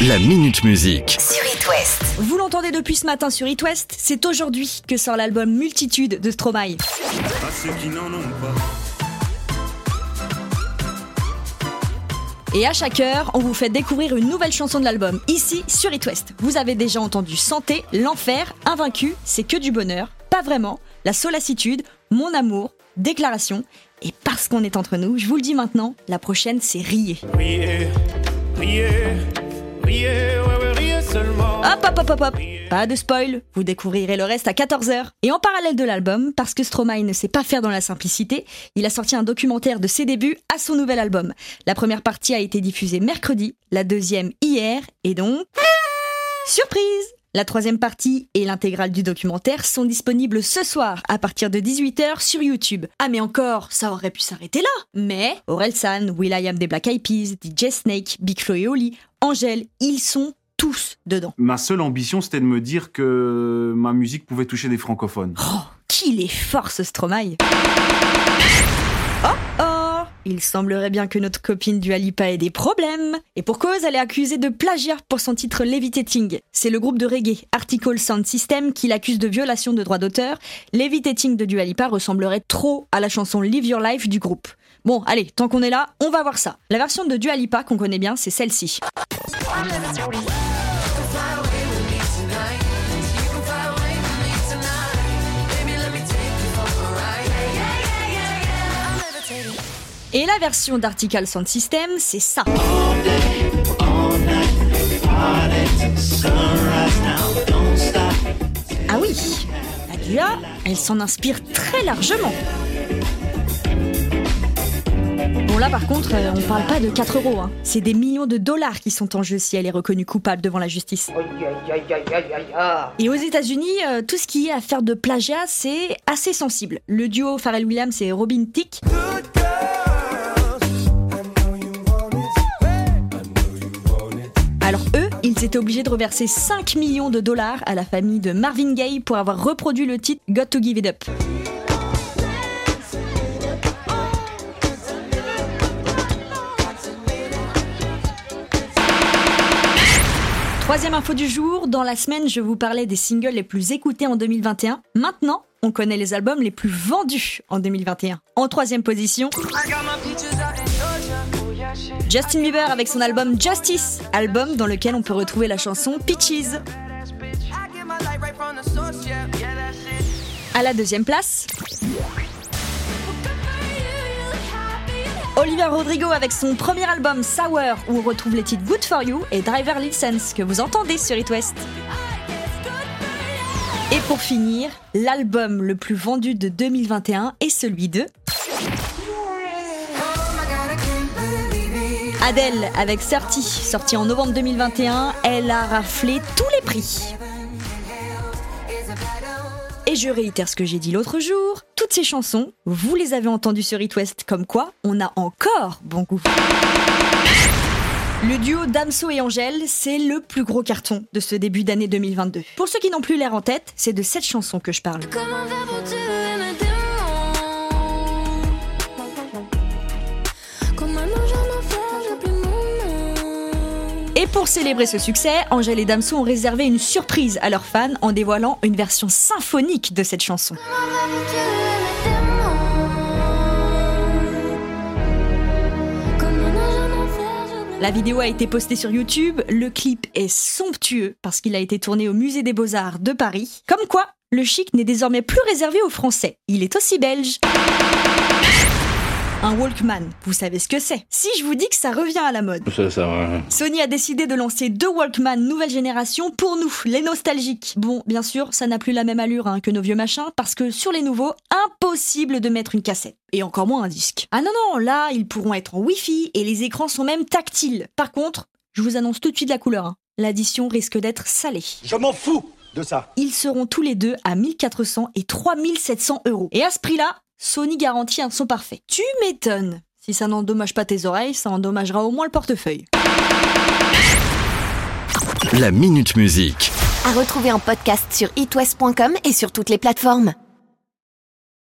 La Minute Musique. Sur It West. Vous l'entendez depuis ce matin sur It West, c'est aujourd'hui que sort l'album Multitude de Stromae. à ceux qui n'en ont pas. Et à chaque heure, on vous fait découvrir une nouvelle chanson de l'album, ici sur It West. Vous avez déjà entendu Santé, L'Enfer, Invaincu, C'est que du bonheur, Pas vraiment, La Solacitude, Mon amour, Déclaration. Et parce qu'on est entre nous, je vous le dis maintenant, la prochaine c'est Rier. Riez, riez, Hop hop hop hop hop Pas de spoil, vous découvrirez le reste à 14h. Et en parallèle de l'album, parce que Stromae ne sait pas faire dans la simplicité, il a sorti un documentaire de ses débuts à son nouvel album. La première partie a été diffusée mercredi, la deuxième hier, et donc... Surprise la troisième partie et l'intégrale du documentaire sont disponibles ce soir à partir de 18h sur YouTube. Ah mais encore, ça aurait pu s'arrêter là Mais Orelsan, Will.i.am des Black Eyed Peas, DJ Snake, Big Flo et Oli, Angèle, ils sont tous dedans. Ma seule ambition, c'était de me dire que ma musique pouvait toucher des francophones. Oh, qu'il est fort ce Stromae Oh oh Il semblerait bien que notre copine du Alipa ait des problèmes. Et pour cause, elle est accusée de plagiat pour son titre Levitating. C'est le groupe de reggae Article Sound System qui l'accuse de violation de droits d'auteur. Levitating de Dua Lipa ressemblerait trop à la chanson Live Your Life du groupe. Bon, allez, tant qu'on est là, on va voir ça. La version de Dua Lipa qu'on connaît bien, c'est celle-ci. Et la version d'Article Sound System, c'est ça. Ah oui, la Dua, elle s'en inspire très largement. Bon là par contre, euh, on parle pas de 4 euros, hein. c'est des millions de dollars qui sont en jeu si elle est reconnue coupable devant la justice. Et aux États-Unis, euh, tout ce qui est affaire de plagiat, c'est assez sensible. Le duo Pharrell Williams et Robin Thicke Alors eux, ils étaient obligés de reverser 5 millions de dollars à la famille de Marvin Gaye pour avoir reproduit le titre Got to Give It Up. Troisième info du jour, dans la semaine je vous parlais des singles les plus écoutés en 2021. Maintenant, on connaît les albums les plus vendus en 2021. En troisième position, Justin Bieber avec son album Justice, album dans lequel on peut retrouver la chanson Peaches. À la deuxième place, Olivia Rodrigo avec son premier album Sour où on retrouve les titres Good For You et Driver License que vous entendez sur It West. Et pour finir, l'album le plus vendu de 2021 est celui de Adele avec Certi, sorti en novembre 2021, elle a raflé tous les prix. Et je réitère ce que j'ai dit l'autre jour, toutes ces chansons, vous les avez entendues sur It West, comme quoi on a encore bon goût. Le duo Damso et Angèle, c'est le plus gros carton de ce début d'année 2022. Pour ceux qui n'ont plus l'air en tête, c'est de cette chanson que je parle. Pour célébrer ce succès, Angèle et Damso ont réservé une surprise à leurs fans en dévoilant une version symphonique de cette chanson. La vidéo a été postée sur YouTube, le clip est somptueux parce qu'il a été tourné au musée des beaux-arts de Paris. Comme quoi, le chic n'est désormais plus réservé aux Français, il est aussi belge. Un Walkman, vous savez ce que c'est Si je vous dis que ça revient à la mode. Ça, ça, ouais. Sony a décidé de lancer deux Walkman nouvelle génération pour nous, les nostalgiques. Bon, bien sûr, ça n'a plus la même allure hein, que nos vieux machins, parce que sur les nouveaux, impossible de mettre une cassette. Et encore moins un disque. Ah non, non, là, ils pourront être en Wi-Fi et les écrans sont même tactiles. Par contre, je vous annonce tout de suite la couleur. hein. L'addition risque d'être salée. Je m'en fous de ça. Ils seront tous les deux à 1400 et 3700 euros. Et à ce prix-là, Sony garantit un son parfait. Tu m'étonnes. Si ça n'endommage pas tes oreilles, ça endommagera au moins le portefeuille. La Minute Musique. À retrouver en podcast sur itwest.com et sur toutes les plateformes.